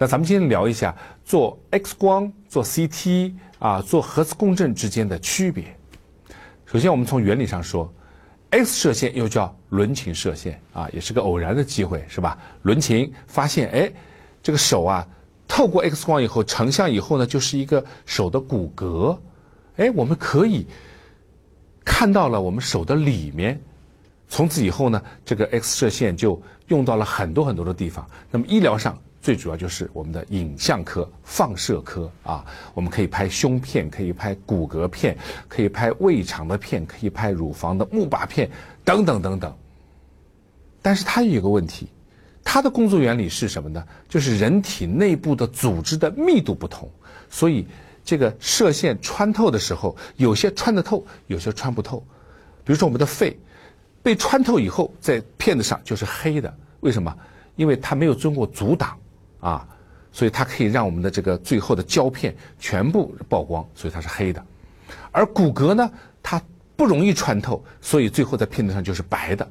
那咱们今天聊一下做 X 光、做 CT 啊、做核磁共振之间的区别。首先，我们从原理上说，X 射线又叫伦琴射线啊，也是个偶然的机会，是吧？伦琴发现，哎，这个手啊，透过 X 光以后成像以后呢，就是一个手的骨骼，哎，我们可以看到了我们手的里面。从此以后呢，这个 X 射线就用到了很多很多的地方。那么医疗上最主要就是我们的影像科、放射科啊，我们可以拍胸片，可以拍骨骼片，可以拍胃肠的片，可以拍乳房的钼靶片，等等等等。但是它有一个问题，它的工作原理是什么呢？就是人体内部的组织的密度不同，所以这个射线穿透的时候，有些穿得透，有些穿不透。比如说我们的肺。被穿透以后，在片子上就是黑的。为什么？因为它没有经过阻挡，啊，所以它可以让我们的这个最后的胶片全部曝光，所以它是黑的。而骨骼呢，它不容易穿透，所以最后在片子上就是白的。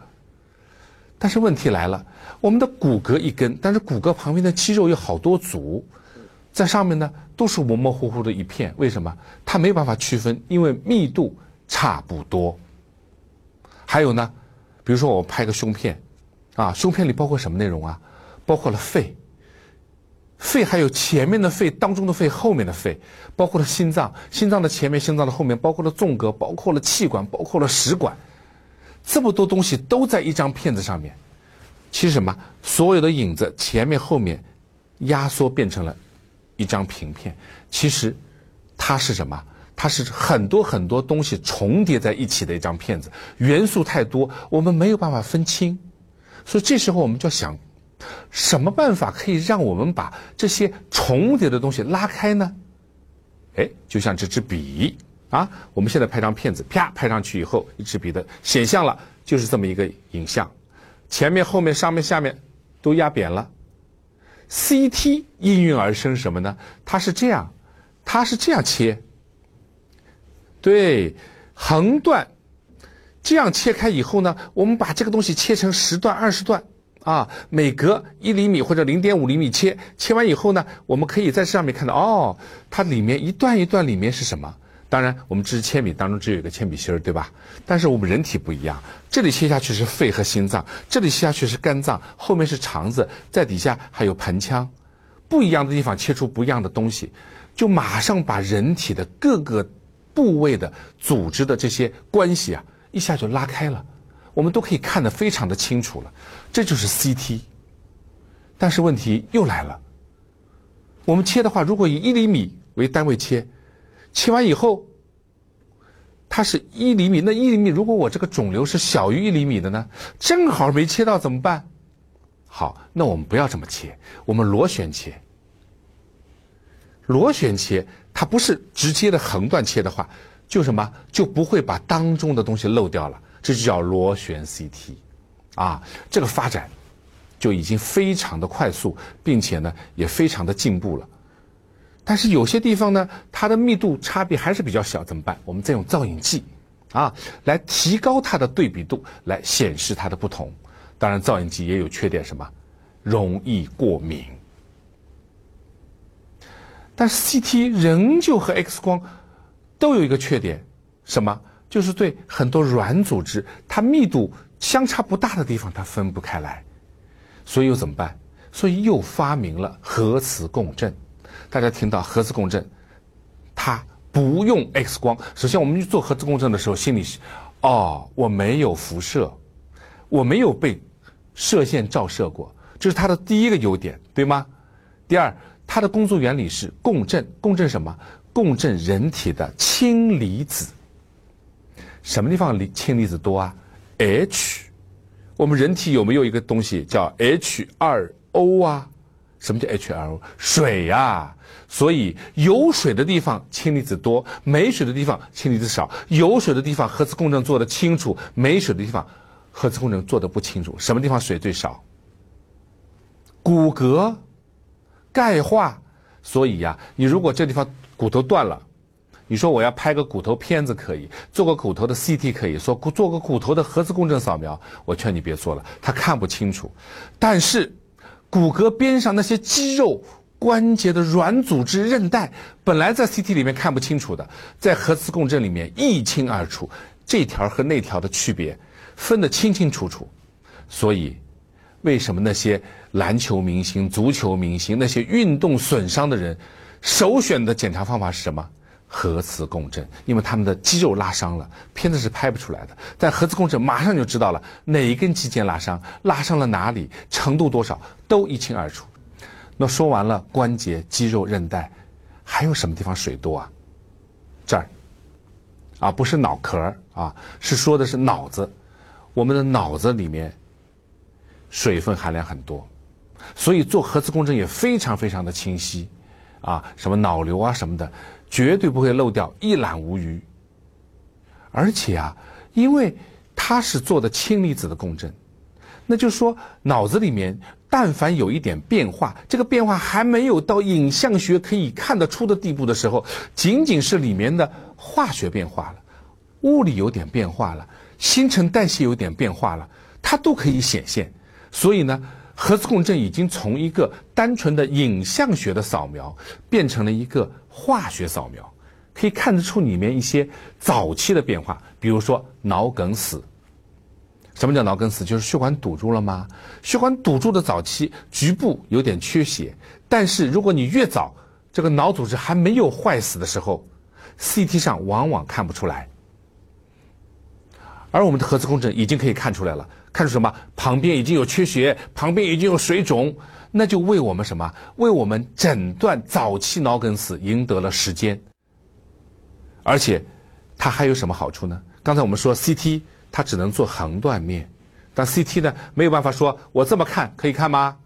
但是问题来了，我们的骨骼一根，但是骨骼旁边的肌肉有好多组，在上面呢都是模模糊糊的一片。为什么？它没有办法区分，因为密度差不多。还有呢，比如说我拍个胸片，啊，胸片里包括什么内容啊？包括了肺，肺还有前面的肺、当中的肺、后面的肺，包括了心脏，心脏的前面、心脏的后面，包括了纵隔，包括了气管，包括了食管，这么多东西都在一张片子上面。其实什么？所有的影子前面、后面压缩变成了一张平片。其实它是什么？它是很多很多东西重叠在一起的一张片子，元素太多，我们没有办法分清，所以这时候我们就要想，什么办法可以让我们把这些重叠的东西拉开呢？哎，就像这支笔啊，我们现在拍张片子，啪拍上去以后，一支笔的显像了，就是这么一个影像，前面、后面、上面、下面都压扁了。CT 应运而生什么呢？它是这样，它是这样切。对，横断这样切开以后呢，我们把这个东西切成十段、二十段，啊，每隔一厘米或者零点五厘米切。切完以后呢，我们可以在上面看到，哦，它里面一段一段里面是什么？当然，我们这支铅笔当中只有一个铅笔芯儿，对吧？但是我们人体不一样，这里切下去是肺和心脏，这里切下去是肝脏，后面是肠子，在底下还有盆腔，不一样的地方切出不一样的东西，就马上把人体的各个。部位的组织的这些关系啊，一下就拉开了，我们都可以看得非常的清楚了。这就是 CT。但是问题又来了，我们切的话，如果以一厘米为单位切，切完以后，它是一厘米，那一厘米如果我这个肿瘤是小于一厘米的呢，正好没切到怎么办？好，那我们不要这么切，我们螺旋切。螺旋切。它不是直接的横断切的话，就什么就不会把当中的东西漏掉了，这就叫螺旋 CT，啊，这个发展就已经非常的快速，并且呢也非常的进步了。但是有些地方呢，它的密度差别还是比较小，怎么办？我们再用造影剂啊来提高它的对比度，来显示它的不同。当然，造影剂也有缺点，什么容易过敏。但是 CT 仍旧和 X 光都有一个缺点，什么？就是对很多软组织，它密度相差不大的地方，它分不开来。所以又怎么办？所以又发明了核磁共振。大家听到核磁共振，它不用 X 光。首先，我们去做核磁共振的时候，心里是：哦，我没有辐射，我没有被射线照射过，这是它的第一个优点，对吗？第二。它的工作原理是共振，共振什么？共振人体的氢离子。什么地方离氢离子多啊？H。我们人体有没有一个东西叫 H2O 啊？什么叫 H2O？水呀。所以有水的地方氢离子多，没水的地方氢离子少。有水的地方核磁共振做的清楚，没水的地方核磁共振做的不清楚。什么地方水最少？骨骼。钙化，所以呀，你如果这地方骨头断了，你说我要拍个骨头片子可以，做个骨头的 CT 可以，说做个骨头的核磁共振扫描，我劝你别做了，他看不清楚。但是骨骼边上那些肌肉关节的软组织、韧带，本来在 CT 里面看不清楚的，在核磁共振里面一清二楚，这条和那条的区别分得清清楚楚。所以，为什么那些篮球明星、足球明星、那些运动损伤的人，首选的检查方法是什么？核磁共振，因为他们的肌肉拉伤了，片子是拍不出来的。但核磁共振马上就知道了哪一根肌腱拉伤，拉伤了哪里，程度多少，都一清二楚。那说完了关节、肌肉、韧带，还有什么地方水多啊？这儿，啊，不是脑壳啊，是说的是脑子。我们的脑子里面水分含量很多，所以做核磁共振也非常非常的清晰，啊，什么脑瘤啊什么的，绝对不会漏掉，一览无余。而且啊，因为它是做的氢离子的共振，那就说脑子里面。但凡有一点变化，这个变化还没有到影像学可以看得出的地步的时候，仅仅是里面的化学变化了，物理有点变化了，新陈代谢有点变化了，它都可以显现。所以呢，核磁共振已经从一个单纯的影像学的扫描，变成了一个化学扫描，可以看得出里面一些早期的变化，比如说脑梗死。什么叫脑梗死？就是血管堵住了吗？血管堵住的早期，局部有点缺血，但是如果你越早，这个脑组织还没有坏死的时候，CT 上往往看不出来。而我们的核磁共振已经可以看出来了，看出什么？旁边已经有缺血，旁边已经有水肿，那就为我们什么？为我们诊断早期脑梗死赢得了时间。而且，它还有什么好处呢？刚才我们说 CT。它只能做横断面，但 CT 呢没有办法说，我这么看可以看吗？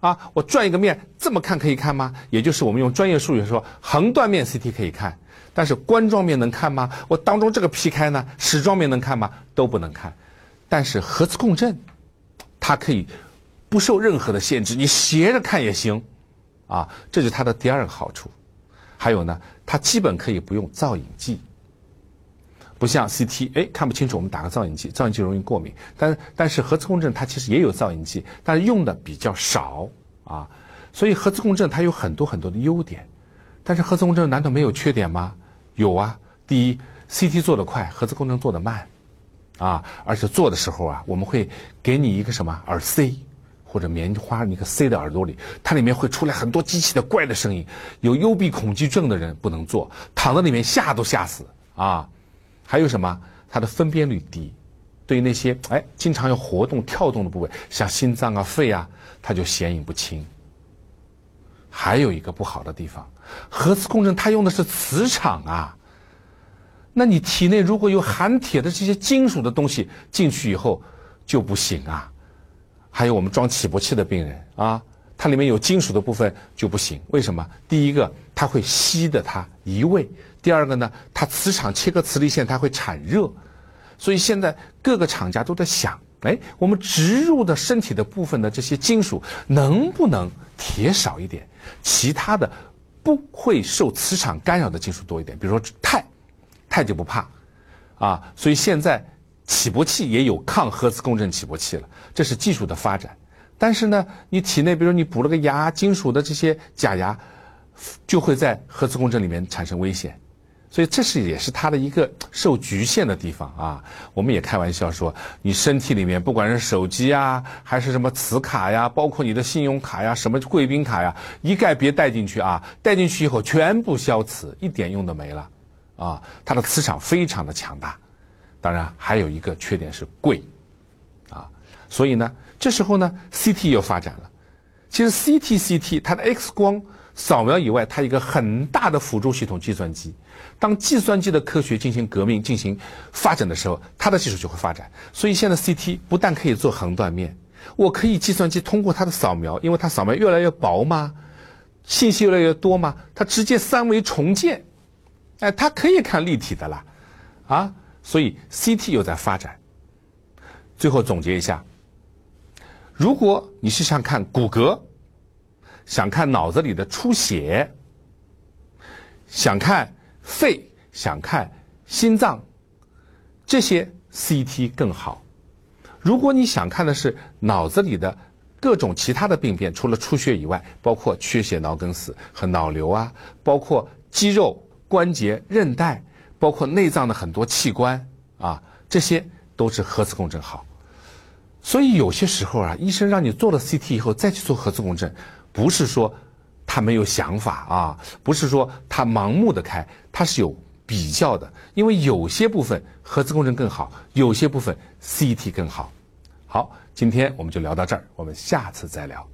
啊，我转一个面这么看可以看吗？也就是我们用专业术语说，横断面 CT 可以看，但是冠状面能看吗？我当中这个劈开呢，矢状面能看吗？都不能看。但是核磁共振，它可以不受任何的限制，你斜着看也行，啊，这是它的第二个好处。还有呢，它基本可以不用造影剂。不像 CT，哎，看不清楚，我们打个造影剂，造影剂容易过敏。但但是核磁共振它其实也有造影剂，但是用的比较少啊。所以核磁共振它有很多很多的优点，但是核磁共振难道没有缺点吗？有啊。第一，CT 做得快，核磁共振做得慢，啊，而且做的时候啊，我们会给你一个什么耳塞或者棉花，你个塞在耳朵里，它里面会出来很多机器的怪的声音。有幽闭恐惧症的人不能做，躺在里面吓都吓死啊。还有什么？它的分辨率低，对于那些哎经常要活动跳动的部位，像心脏啊、肺啊，它就显影不清。还有一个不好的地方，核磁共振它用的是磁场啊，那你体内如果有含铁的这些金属的东西进去以后就不行啊。还有我们装起搏器的病人啊，它里面有金属的部分就不行。为什么？第一个，它会吸的它移位。第二个呢，它磁场切割磁力线，它会产热，所以现在各个厂家都在想，哎，我们植入的身体的部分的这些金属能不能铁少一点，其他的不会受磁场干扰的金属多一点，比如说钛，钛就不怕，啊，所以现在起搏器也有抗核磁共振起搏器了，这是技术的发展。但是呢，你体内比如你补了个牙，金属的这些假牙，就会在核磁共振里面产生危险。所以这是也是它的一个受局限的地方啊。我们也开玩笑说，你身体里面不管是手机啊，还是什么磁卡呀，包括你的信用卡呀，什么贵宾卡呀，一概别带进去啊！带进去以后全部消磁，一点用都没了啊！它的磁场非常的强大。当然还有一个缺点是贵啊。所以呢，这时候呢，CT 又发展了。其实 CT CT 它的 X 光。扫描以外，它一个很大的辅助系统——计算机。当计算机的科学进行革命、进行发展的时候，它的技术就会发展。所以现在 CT 不但可以做横断面，我可以计算机通过它的扫描，因为它扫描越来越薄嘛，信息越来越多嘛，它直接三维重建，哎，它可以看立体的啦，啊，所以 CT 又在发展。最后总结一下，如果你是想看骨骼。想看脑子里的出血，想看肺，想看心脏，这些 CT 更好。如果你想看的是脑子里的各种其他的病变，除了出血以外，包括缺血脑梗死和脑瘤啊，包括肌肉、关节、韧带，包括内脏的很多器官啊，这些都是核磁共振好。所以有些时候啊，医生让你做了 CT 以后再去做核磁共振，不是说他没有想法啊，不是说他盲目的开，他是有比较的，因为有些部分核磁共振更好，有些部分 CT 更好。好，今天我们就聊到这儿，我们下次再聊。